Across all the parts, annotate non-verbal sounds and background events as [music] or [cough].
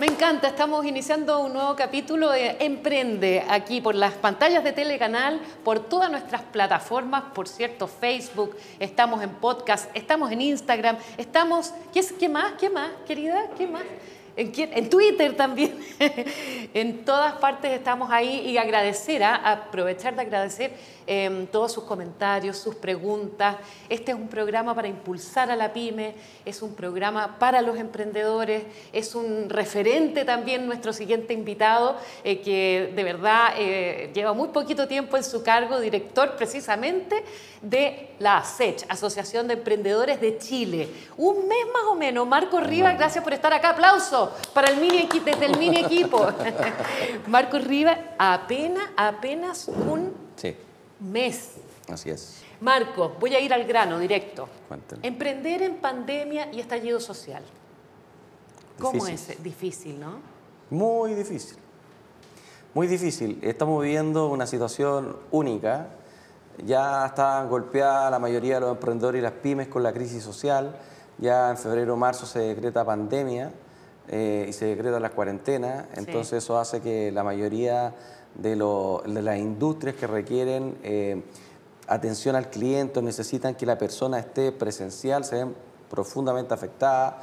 Me encanta, estamos iniciando un nuevo capítulo de Emprende aquí por las pantallas de Telecanal, por todas nuestras plataformas, por cierto, Facebook, estamos en podcast, estamos en Instagram, estamos... ¿Qué, qué más? ¿Qué más, querida? ¿Qué más? ¿En, quién? en Twitter también. [laughs] en todas partes estamos ahí y agradecer, ¿ah? aprovechar de agradecer eh, todos sus comentarios, sus preguntas. Este es un programa para impulsar a la pyme, es un programa para los emprendedores, es un referente también nuestro siguiente invitado, eh, que de verdad eh, lleva muy poquito tiempo en su cargo, director precisamente de la ASECH, Asociación de Emprendedores de Chile. Un mes más o menos. Marco Rivas, gracias por estar acá. Aplauso para el mini equi- desde el mini equipo. [laughs] Marco Rivas, apenas, apenas un Sí, mes. así es. Marco, voy a ir al grano directo. Emprender en pandemia y estallido social. ¿Cómo Difícil. es? Difícil, ¿no? Muy difícil. Muy difícil. Estamos viviendo una situación única. Ya están golpeadas la mayoría de los emprendedores y las pymes con la crisis social. Ya en febrero o marzo se decreta pandemia eh, y se decreta la cuarentena. Entonces eso hace que la mayoría de, lo- de las industrias que requieren eh, atención al cliente necesitan que la persona esté presencial se ven profundamente afectadas.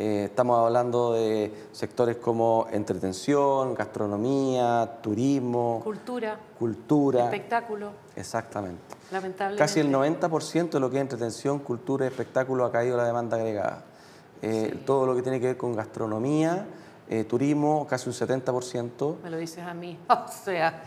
Eh, estamos hablando de sectores como entretención, gastronomía, turismo, Cultura, cultura. espectáculo, Exactamente. lamentablemente. Casi el 90% de lo que es entretención, cultura y espectáculo ha caído la demanda agregada. Eh, Todo lo que tiene que ver con gastronomía, eh, turismo, casi un 70%. Me lo dices a mí. [laughs] O sea,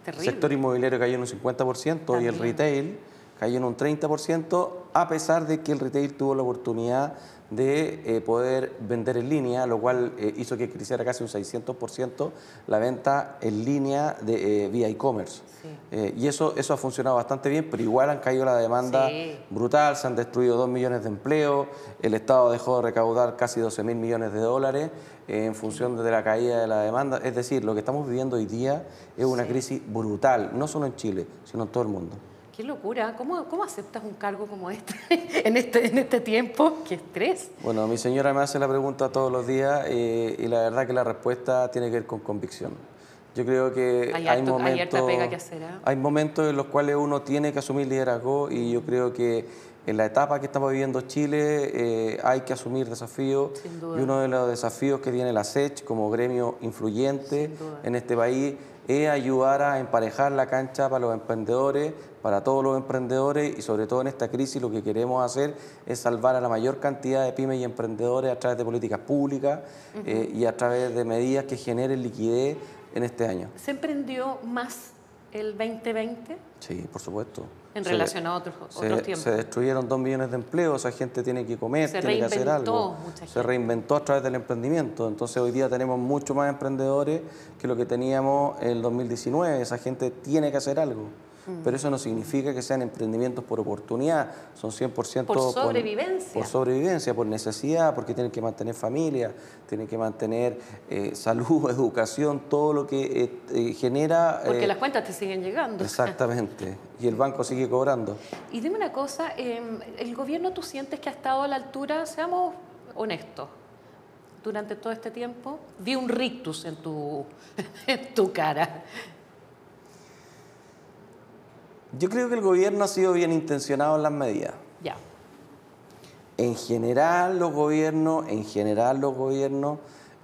El terrible. sector inmobiliario cayó en un 50% y el También. retail cayó en un 30%, a pesar de que el retail tuvo la oportunidad de eh, poder vender en línea, lo cual eh, hizo que creciera casi un 600% la venta en línea de, eh, vía e-commerce. Sí. Y eso, eso ha funcionado bastante bien, pero igual han caído la demanda Sí. brutal, se han destruido 2 millones de empleos, el Estado dejó de recaudar casi 12 mil millones de dólares en función de la caída de la demanda. Es decir, lo que estamos viviendo hoy día es una Sí. crisis brutal, no solo en Chile, sino en todo el mundo. Qué locura. ¿Cómo, ¿Cómo aceptas un cargo como este [laughs] en este, en este tiempo? Qué estrés. Bueno, mi señora me hace la pregunta todos los días eh, y la verdad que la respuesta tiene que ver con convicción. Yo creo que Hay hay, momentos, pega que hacer, ¿ah? hay momentos en los cuales uno tiene que asumir liderazgo y yo creo que en la etapa que estamos viviendo Chile eh, hay que asumir desafíos Sin duda. y uno de los desafíos que tiene la SECH como gremio influyente en este país es ayudar a emparejar la cancha para los emprendedores, para todos los emprendedores y sobre todo en esta crisis lo que queremos hacer es salvar a la mayor cantidad de pymes y emprendedores a través de políticas públicas eh, y a través de medidas que generen liquidez en este año. ¿Se emprendió más el 2020 Sí, por supuesto. en Se- relación a otros, se, otros tiempos? se destruyeron dos millones de empleos, esa gente tiene que comer, Se tiene que hacer algo. mucha Se reinventó a través del emprendimiento. Entonces hoy día tenemos mucho más emprendedores que lo que teníamos en el 2019. Esa gente tiene que hacer algo. Mm. Pero eso no significa que sean emprendimientos por oportunidad, son 100% Por sobrevivencia. por sobrevivencia, por necesidad, porque tienen que mantener familia, tienen que mantener eh, salud, [laughs] educación, todo lo que eh, eh, genera... Porque eh, las cuentas te siguen llegando. Exactamente. Y el banco sigue cobrando. Y dime una cosa, eh, ¿el gobierno tú sientes que ha estado a la altura? Seamos honestos. Durante todo este tiempo vi un rictus en tu, [laughs] en tu cara. Yo creo que el gobierno ha sido bien intencionado en las medidas. Ya. En general los gobiernos, en general los gobiernos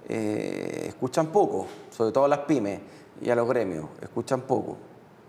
eh, escuchan poco, sobre todo a las pymes y a los gremios, escuchan poco.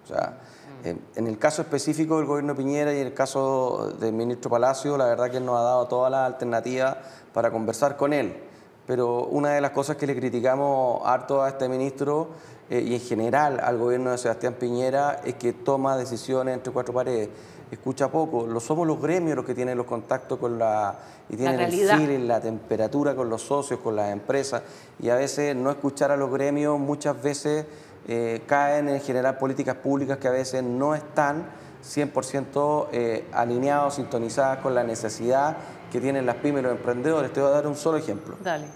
O sea, eh, en el caso específico del gobierno de Piñera y en el caso del ministro Palacio, la verdad que él nos ha dado todas las alternativas para conversar con él. Pero una de las cosas que le criticamos harto a este ministro eh, y en general al gobierno de Sebastián Piñera es que toma decisiones entre cuatro paredes. Escucha poco, lo somos los gremios los que tienen los contactos con la y tienen el realidad. feeling, la temperatura con los socios, con las empresas y a veces no escuchar a los gremios muchas veces eh, caen en generar políticas públicas que a veces no están 100% eh, alineados, sintonizadas con la necesidad que tienen las pymes y los emprendedores. Te voy a dar un solo ejemplo. Dale.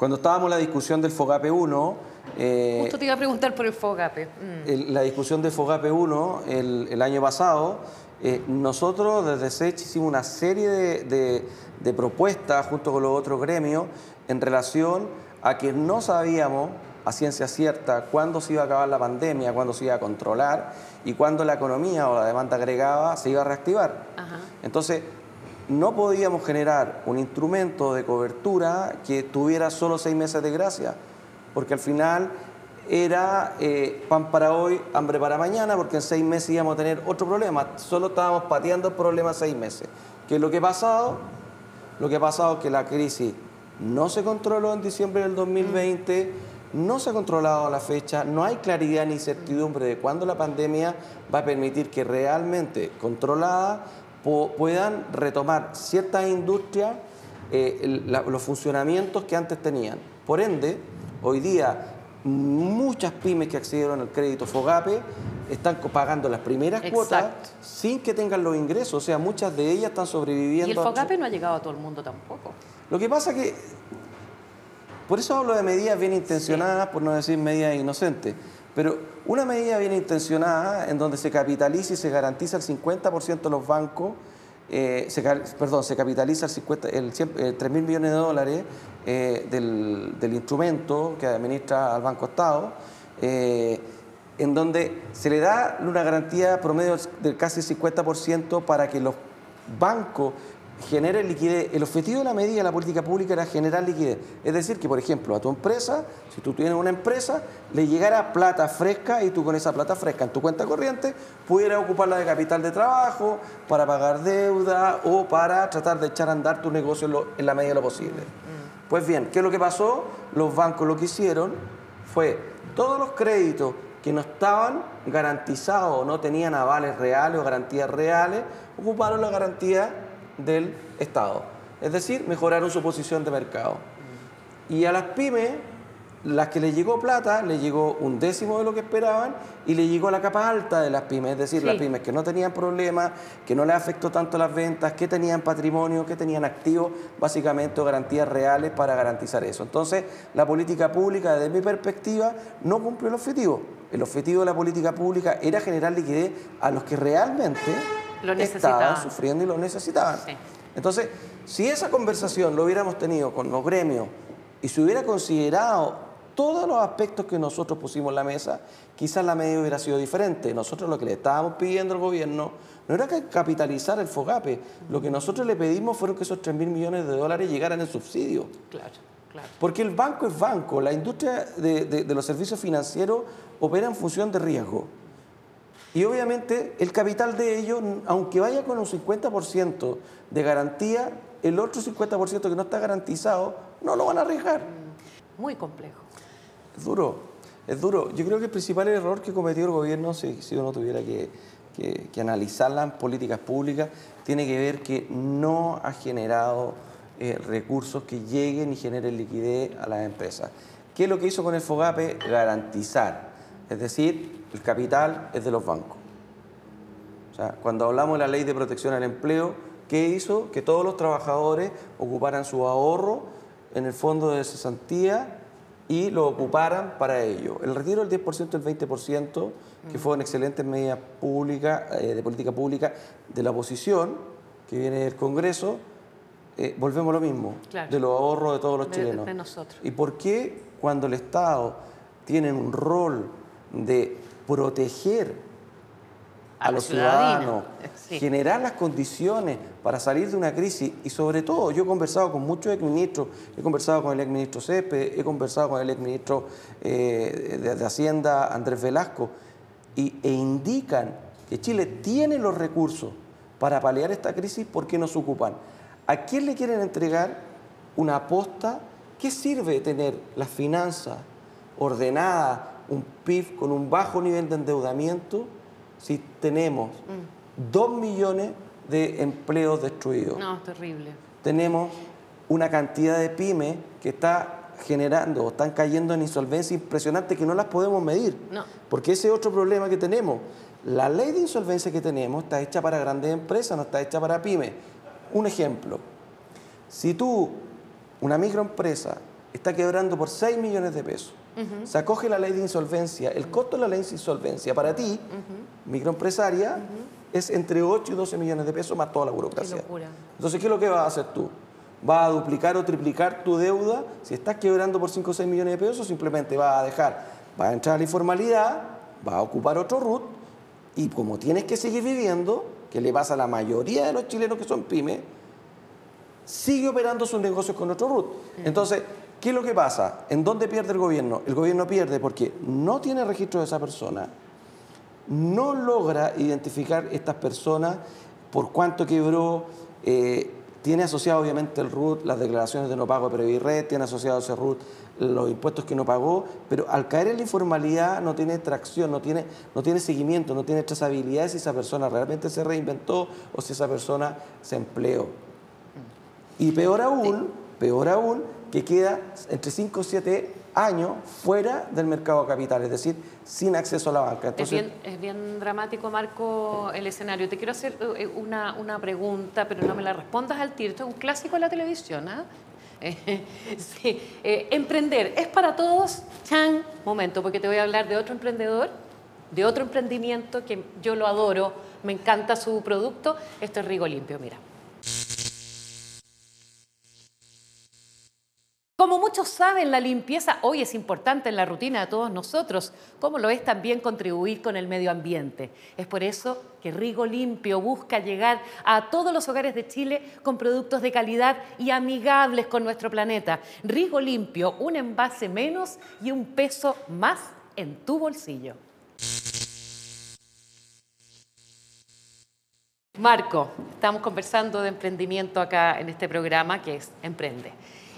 Cuando estábamos en la discusión del FOGAPE 1, eh, Justo te iba a preguntar por el FOGAPE. Mm. el- la discusión de FOGAPE 1 el, el año pasado, Eh, nosotros desde SECH hicimos una serie de, de- de propuestas junto con los otros gremios en relación a que no sabíamos a ciencia cierta cuándo se iba a acabar la pandemia, cuándo se iba a controlar y cuándo la economía o la demanda agregada se iba a reactivar. Ajá. Entonces, no podíamos generar un instrumento de cobertura que tuviera solo seis meses de gracia, porque al final era eh, pan para hoy, hambre para mañana, porque en seis meses íbamos a tener otro problema. Solo estábamos pateando el problema seis meses. ¿Qué es lo que ha pasado? Lo que ha pasado es que la crisis no se controló en diciembre del 2020, no se ha controlado la fecha, no hay claridad ni certidumbre de cuándo la pandemia va a permitir que realmente controlada puedan retomar ciertas industrias eh, la- los funcionamientos que antes tenían. Por ende, hoy día muchas pymes que accedieron al crédito FOGAPE están pagando las primeras cuotas sin que tengan los ingresos, o sea, muchas de ellas están sobreviviendo. Y el a- FOGAPE no ha llegado a todo el mundo tampoco. Lo que pasa que, por eso hablo de medidas bien intencionadas, por no decir medidas inocentes, pero una medida bien intencionada en donde se capitaliza y se garantiza el 50% de los bancos, eh, perdón, se capitaliza el, 50, el, 100 eh, 3 mil millones de dólares eh, del, del instrumento que administra al Banco Estado, en donde se le da una garantía promedio del casi 50% para que los bancos generen liquidez. El objetivo de la medida de la política pública era generar liquidez. Es decir, que por ejemplo a tu empresa, si tú tienes una empresa, le llegara plata fresca y tú con esa plata fresca en tu cuenta corriente pudieras ocuparla de capital de trabajo, para pagar deuda o para tratar de echar a andar tu negocio en, lo- en la medida de lo posible. Pues bien, ¿qué es lo que pasó? Los bancos lo que hicieron fue todos los créditos que no estaban garantizados o no tenían avales reales o garantías reales, ocuparon la garantía del Estado. Es decir, mejoraron su posición de mercado. Y a las pymes, las que les llegó plata, les llegó un décimo de lo que esperaban y le llegó a la capa alta de las pymes, es decir, Sí. las pymes que no tenían problemas, que no les afectó tanto las ventas, que tenían patrimonio, que tenían activos, básicamente o garantías reales para garantizar eso. Entonces, la política pública, desde mi perspectiva, no cumplió el objetivo. El objetivo de la política pública era generar liquidez a los que realmente Lo estaban sufriendo y lo necesitaban. Sí. Entonces, si esa conversación lo hubiéramos tenido con los gremios y se hubiera considerado todos los aspectos que nosotros pusimos en la mesa, quizás la medida hubiera sido diferente. Nosotros lo que le estábamos pidiendo al gobierno no era que capitalizar el FOGAPE, lo que nosotros le pedimos fueron que esos 3 mil millones de dólares llegaran en subsidio. Claro, claro. Porque el banco es banco, la industria de, de- de los servicios financieros opera en función de riesgo. Y obviamente el capital de ellos, aunque vaya con un 50% de garantía, el otro 50% que no está garantizado, no lo van a arriesgar. Muy complejo. Es duro, es duro. Yo creo que el principal error que cometió el gobierno, si, si uno tuviera que, que, que analizar las políticas públicas, tiene que ver que no ha generado eh, recursos que lleguen y generen liquidez a las empresas. ¿Qué es lo que hizo con el FOGAPE? Garantizar. Es decir, el capital es de los bancos. O sea, cuando hablamos de la ley de protección al empleo, ¿qué hizo? Que todos los trabajadores ocuparan su ahorro en el fondo de cesantía y lo ocuparan para ello. El retiro del 10% del 20%, que fue una excelente medida pública, eh, de política pública de la oposición, que viene del Congreso, eh, volvemos a lo mismo, Claro. de los ahorros de todos los De- chilenos. de nosotros. ¿Y por qué cuando el Estado tiene un rol de proteger A los ciudadanos, [laughs] Sí. generar las condiciones para salir de una crisis y sobre todo yo he conversado con muchos exministros, he conversado con el exministro Cepe, he conversado con el exministro eh, de, de Hacienda Andrés Velasco y, e indican que Chile tiene los recursos para paliar esta crisis, ¿por qué no se ocupan? ¿A quién le quieren entregar una aposta? ¿Qué sirve tener las finanzas ordenadas, un PIB con un bajo nivel de endeudamiento si tenemos dos millones de empleos destruidos? No, es terrible. tenemos una cantidad de pymes que está generando, están cayendo en insolvencia impresionante que no las podemos medir. No. Porque ese es otro problema que tenemos. La ley de insolvencia que tenemos está hecha para grandes empresas, no está hecha para pymes. Un ejemplo, si tú, una microempresa, está quebrando por 6 millones de pesos, se acoge la ley de insolvencia, el costo de la ley de insolvencia para ti, microempresaria, es entre 8 y 12 millones de pesos más toda la burocracia. Qué locura. Entonces, ¿qué es lo que vas a hacer tú? ¿Vas a duplicar o triplicar tu deuda? Si estás quebrando por 5 o 6 millones de pesos, simplemente vas a dejar, vas a entrar a la informalidad, vas a ocupar otro RUT y como tienes que seguir viviendo, que le pasa a la mayoría de los chilenos que son pymes, sigue operando sus negocios con otro RUT. Entonces, ¿qué es lo que pasa? ¿En dónde pierde el gobierno? El gobierno pierde porque no tiene registro de esa persona, no logra identificar estas personas por cuánto quebró, eh, tiene asociado obviamente el RUT las declaraciones de no pago de Previrred, tiene asociado ese RUT los impuestos que no pagó, pero al caer en la informalidad no tiene tracción, no tiene, no tiene seguimiento, no tiene trazabilidad si esa persona realmente se reinventó o si esa persona se empleó. Y peor aún, peor aún, que queda entre 5 y 7 años fuera del mercado de capital, es decir, sin acceso a la banca. Es bien, es bien dramático, Marco, el escenario. Te quiero hacer eh, una, una pregunta, pero no me la respondas al tiro. Esto es un clásico de la televisión, ¿ah? [laughs] sí. Eh, emprender, ¿es para todos? Chan, momento, porque te voy a hablar de otro emprendedor, de otro emprendimiento que yo lo adoro, me encanta su producto. Esto es Rigo Limpio, mira. Como muchos saben, la limpieza hoy es importante en la rutina de todos nosotros, como lo es también contribuir con el medio ambiente. Es por eso que Rigo Limpio busca llegar a todos los hogares de Chile con productos de calidad y amigables con nuestro planeta. Rigo Limpio, un envase menos y un peso más en tu bolsillo. Marco, estamos conversando de emprendimiento acá en este programa que es Emprende.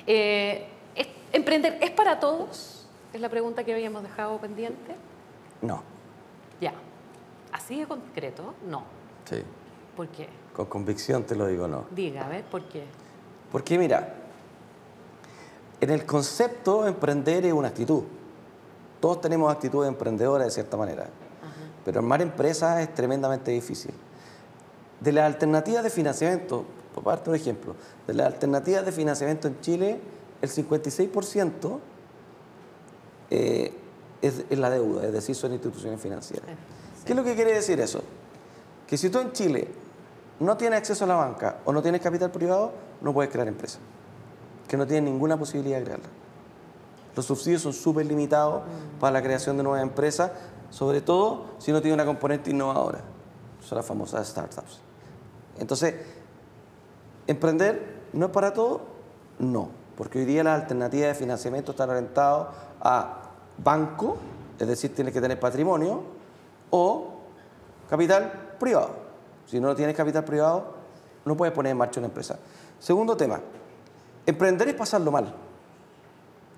Eh, ¿es- ¿Emprender es para todos? Es la pregunta que habíamos dejado pendiente. No, Ya. ¿Así de concreto? No. sí, ¿Por qué? con convicción te lo digo no. Diga, a ver, ¿por qué? Porque mira, en el concepto emprender es una actitud. Todos tenemos actitud emprendedora de cierta manera, pero armar empresas es tremendamente difícil. De las alternativas de financiamiento, por darte un ejemplo, de las alternativas de financiamiento en Chile, el 56% eh, es, es la deuda, es decir, son instituciones financieras. ¿Qué es lo que quiere decir eso? Que si tú en Chile no tienes acceso a la banca o no tienes capital privado, no puedes crear empresa. Que no tienes ninguna posibilidad de crearla. Los subsidios son súper limitados para la creación de nuevas empresas, sobre todo si no tiene una componente innovadora. Son las famosas startups. Entonces, ¿emprender no es para todo? No, porque hoy día las alternativas de financiamiento están orientadas a banco, es decir, tienes que tener patrimonio, o capital privado. Si no tienes capital privado, no puedes poner en marcha una empresa. Segundo tema, emprender es pasarlo mal.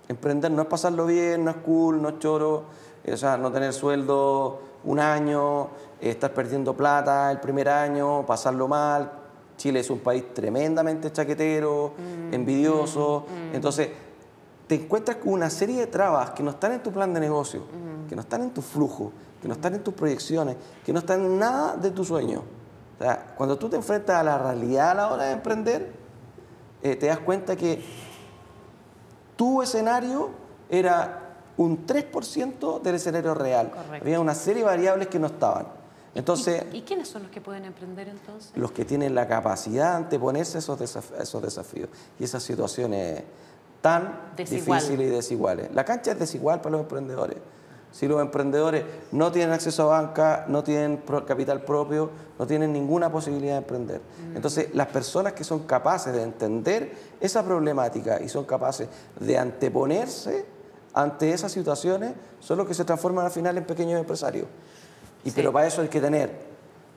Emprender no es pasarlo bien, no es cool, no es choro, eh, o sea, no tener sueldo un año, eh, estar perdiendo plata el primer año, pasarlo mal. Chile es un país tremendamente chaquetero, envidioso. Entonces, te encuentras con una serie de trabas que no están en tu plan de negocio, que no están en tu flujo, que no están en tus proyecciones, que no están en nada de tu sueño. O sea, cuando tú te enfrentas a la realidad a la hora de emprender, eh, te das cuenta que tu escenario era un 3% del escenario real. Correcto. Había una serie de variables que no estaban. Entonces, ¿Y, y quiénes son los que pueden emprender entonces? los que tienen la capacidad de anteponerse a esos, desaf- a esos desafíos y esas situaciones tan Desigual. difíciles y desiguales. La cancha es desigual para los emprendedores. Si los emprendedores no tienen acceso a banca, no tienen capital propio, no tienen ninguna posibilidad de emprender. Entonces, las personas que son capaces de entender esa problemática y son capaces de anteponerse ante esas situaciones son los que se transforman al final en pequeños empresarios. Y Sí. pero para eso hay que tener,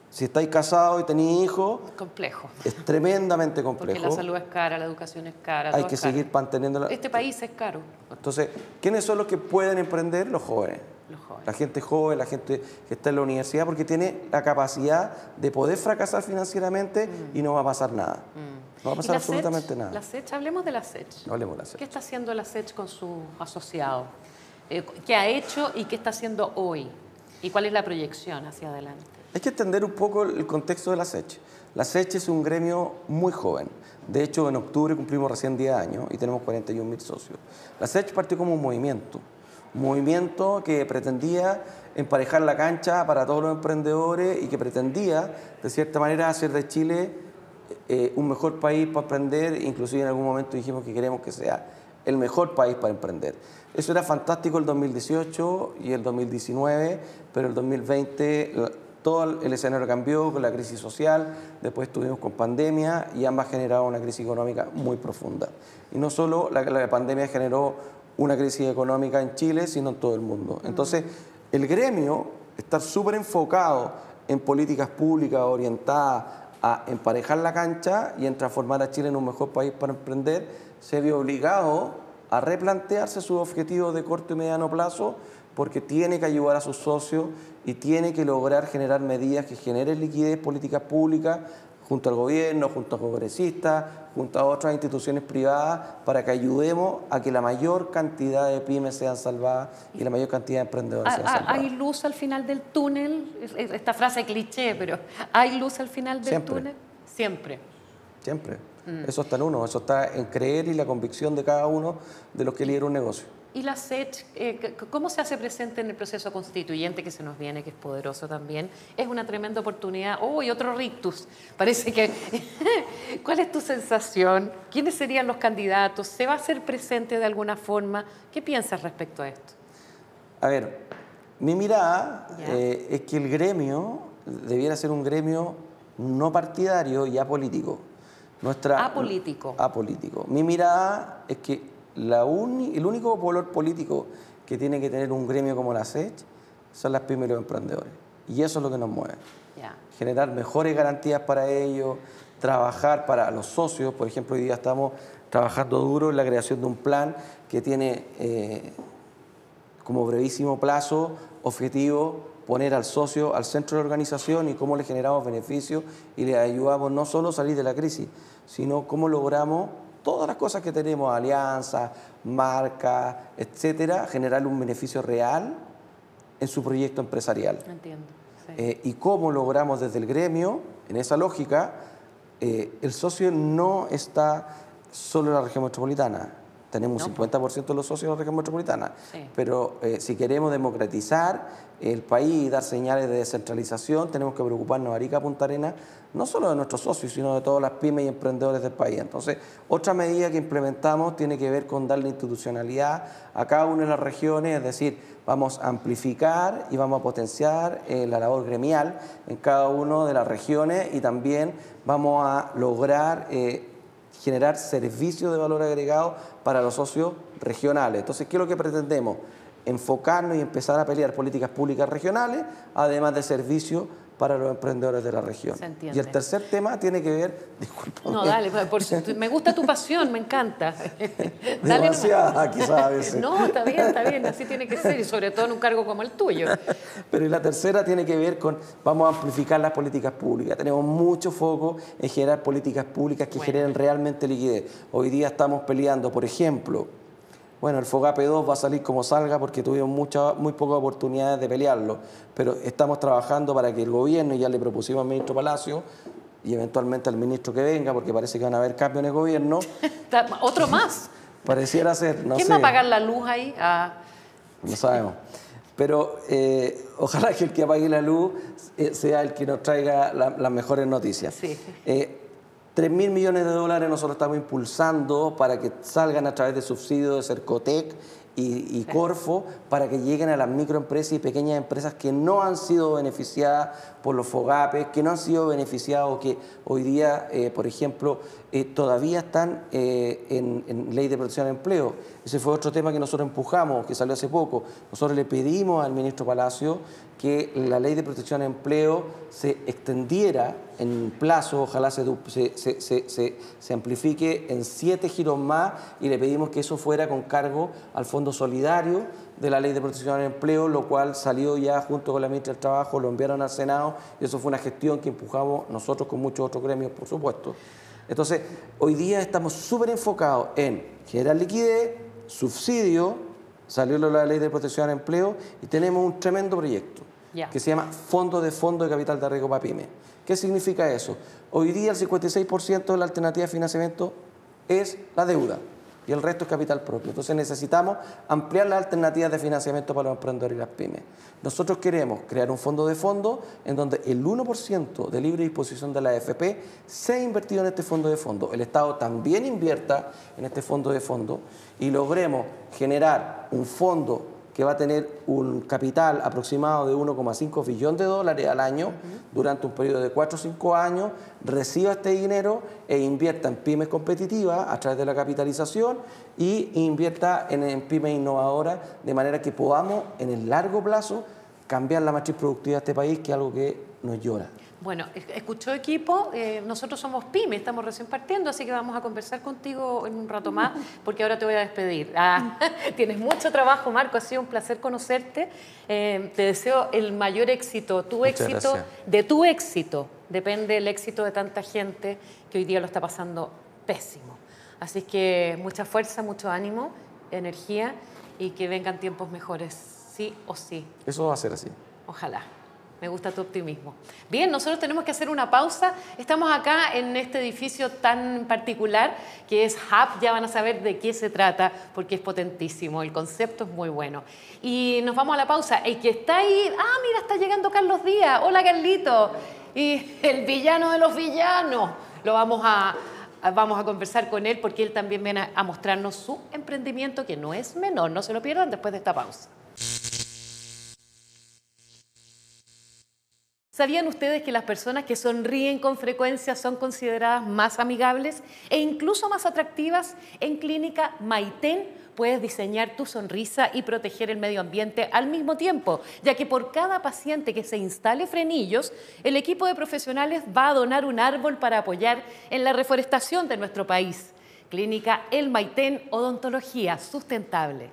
si estáis casados y tenéis hijos, Complejo. es tremendamente Porque complejo. la salud es cara, la educación es cara. Hay todo que es seguir manteniendo la... Este país es caro, Entonces, ¿quiénes son los que pueden emprender? Los jóvenes. los jóvenes. La gente joven, la gente que está en la universidad, porque tiene la capacidad de poder fracasar financieramente y no va a pasar nada. No va a Mm. ¿Y pasar absolutamente nada. La SECH, hablemos de la SECH. No hablemos de la SECH. ¿Qué está haciendo la SECH con sus asociados? Eh, ¿Qué ha hecho y qué está haciendo hoy? ¿Y cuál es la proyección hacia adelante? Hay que entender un poco el contexto de la SECH. La SECH es un gremio muy joven. De hecho, en octubre cumplimos recién 10 años y tenemos 41 mil socios. La SECH partió como un movimiento. Un movimiento que pretendía emparejar la cancha para todos los emprendedores y que pretendía, de cierta manera, hacer de Chile eh, un mejor país para emprender. Inclusive en algún momento dijimos que queremos que sea el mejor país para emprender. Eso era fantástico el 2018 y el 2019, pero el 2020 la- todo el escenario cambió con la crisis social, después estuvimos con pandemia y ambas generaron una crisis económica muy profunda. Y no solo la, la pandemia generó una crisis económica en Chile, sino en todo el mundo. Entonces, el gremio está súper enfocado en políticas públicas orientadas a emparejar la cancha y en transformar a Chile en un mejor país para emprender, se vio obligado a replantearse sus objetivos de corto y mediano plazo porque tiene que ayudar a sus socios y tiene que lograr generar medidas que generen liquidez, políticas públicas, junto al gobierno, junto a congresistas, junto a otras instituciones privadas, para que ayudemos a que la mayor cantidad de pymes sean salvadas y la mayor cantidad de emprendedores ¿Ha- sean ha- salvadas. ¿Hay luz al final del túnel? Es- es- Esta frase cliché, pero ¿hay luz al final del Siempre. túnel? Siempre. Siempre. Mm. Eso está en uno, eso está en creer y la convicción de cada uno de los que lidera un negocio. ¿Y la SECH, eh, cómo se hace presente en el proceso constituyente que se nos viene, que es poderoso también? Es una tremenda oportunidad. ¡Oh, y otro rictus! Parece que... [laughs] ¿Cuál es tu sensación? ¿Quiénes serían los candidatos? ¿Se va a hacer presente de alguna forma? ¿Qué piensas respecto a esto? A ver, mi mirada eh, es que el gremio debiera ser un gremio no partidario y apolítico. Nuestra, Apolítico. Apolítico. Mi mirada es que la uni- el único valor político que tiene que tener un gremio como la SECH son las pymes y los emprendedores. Y eso es lo que nos mueve. Generar mejores garantías para ellos, trabajar para los socios. Por ejemplo, hoy día estamos trabajando duro en la creación de un plan que tiene eh, como brevísimo plazo objetivo poner al socio al centro de la organización y cómo le generamos beneficios y le ayudamos no solo a salir de la crisis, sino cómo logramos todas las cosas que tenemos, alianzas, marcas, etcétera, generarle un beneficio real en su proyecto empresarial. Entiendo. sí. Eh, y cómo logramos desde el gremio, en esa lógica, eh, el socio no está solo en la región metropolitana. Tenemos un No, 50% de los socios de la región metropolitana. Sí. Pero eh, si queremos democratizar el país y dar señales de descentralización, tenemos que preocuparnos, Arica, Punta Arena, no solo de nuestros socios, sino de todas las pymes y emprendedores del país. Entonces, otra medida que implementamos tiene que ver con darle institucionalidad a cada una de las regiones, es decir, vamos a amplificar y vamos a potenciar eh, la labor gremial en cada una de las regiones y también vamos a lograr eh, generar servicios de valor agregado para los socios regionales. Entonces, ¿qué es lo que pretendemos? Enfocarnos y empezar a pelear políticas públicas regionales, además de servicios para los emprendedores de la región. Se. Y el tercer tema tiene que ver, [laughs] disculpa, No, dale, por- me gusta tu pasión, me encanta. [laughs] Dale demasiada quizás a veces. No, está bien, está bien, así tiene que ser, y sobre todo en un cargo como el tuyo. [laughs] Pero y la tercera tiene que ver con, vamos a amplificar las políticas públicas. Tenemos mucho foco en generar políticas públicas que Bueno. generen realmente liquidez. Hoy día estamos peleando, por ejemplo, bueno, el FOGAPE 2 va a salir como salga porque tuvimos mucha, muy pocas oportunidades de pelearlo, pero estamos trabajando para que el gobierno, y ya le propusimos al ministro Palacio, y eventualmente al ministro que venga, porque parece que van a haber cambios en el gobierno, [laughs] Otro más. pareciera ser, no ¿Quién sé. va a pagar la luz ahí? Ah, No sabemos. Pero eh, ojalá que el que apague la luz eh, sea el que nos traiga la- las mejores noticias. Sí. Eh, 3 mil millones de dólares nosotros estamos impulsando para que salgan a través de subsidios de Cercotec y, y Corfo para que lleguen a las microempresas y pequeñas empresas que no han sido beneficiadas por los FOGAPES, que no han sido beneficiados, que hoy día, eh, por ejemplo, eh, todavía están eh, en, ley de protección de empleo. Ese fue otro tema que nosotros empujamos, que salió hace poco. Nosotros le pedimos al ministro Palacio que la ley de protección de empleo se extendiera en plazo, ojalá se- se- se- se amplifique en siete giros más y le pedimos que eso fuera con cargo al Fondo Solidario de la Ley de Protección del Empleo, lo cual salió ya junto con la ministra del Trabajo, lo enviaron al Senado y eso fue una gestión que empujamos nosotros con muchos otros gremios, por supuesto. Entonces, hoy día estamos súper enfocados en generar liquidez, subsidio, salió la Ley de Protección del Empleo y tenemos un tremendo proyecto que se llama Fondo de Fondo de Capital de Riesgo para Pyme. ¿Qué significa eso? Hoy día el 56% de la alternativa de financiamiento es la deuda. Y el resto es capital propio. Entonces necesitamos ampliar las alternativas de financiamiento para los emprendedores y las pymes. Nosotros queremos crear un fondo de fondo en donde el 1% de libre disposición de la AFP sea invertido en este fondo de fondo. El Estado también invierta en este fondo de fondo y logremos generar un fondo que va a tener un capital aproximado de 1,5 billón de dólares al año durante un periodo de 4 o 5 años, reciba este dinero e invierta en pymes competitivas a través de la capitalización y invierta en, en pymes innovadoras de manera que podamos en el largo plazo cambiar la matriz productiva de este país, que es algo que nos llora. Bueno, escuchó equipo, eh, nosotros somos pyme, estamos recién partiendo, así que vamos a conversar contigo en un rato más, [laughs] porque ahora te voy a despedir. Ah, [laughs] tienes mucho trabajo, Marco, ha sido un placer conocerte. Eh, te deseo el mayor éxito, tu éxito, de tu éxito depende el éxito de tanta gente que hoy día lo está pasando pésimo. Así que mucha fuerza, mucho ánimo, energía y que vengan tiempos mejores, sí o sí. Eso va a ser así. Ojalá. Me gusta tu optimismo. Bien, nosotros tenemos que hacer una pausa. Estamos acá en este edificio tan particular que es Hub. Ya van a saber de qué se trata porque es potentísimo. El concepto es muy bueno. Y nos vamos a la pausa. El que está ahí, ah, mira, está llegando Carlos Díaz. Hola, Carlito. Y el villano de los villanos. Lo vamos a, vamos a conversar con él porque él también viene a mostrarnos su emprendimiento que no es menor. No se lo pierdan después de esta pausa. ¿Sabían ustedes que las personas que sonríen con frecuencia son consideradas más amigables e incluso más atractivas? En Clínica Maitén puedes diseñar tu sonrisa y proteger el medio ambiente al mismo tiempo, ya que por cada paciente que se instale frenillos, el equipo de profesionales va a donar un árbol para apoyar en la reforestación de nuestro país. Clínica El Maitén Odontología Sustentable.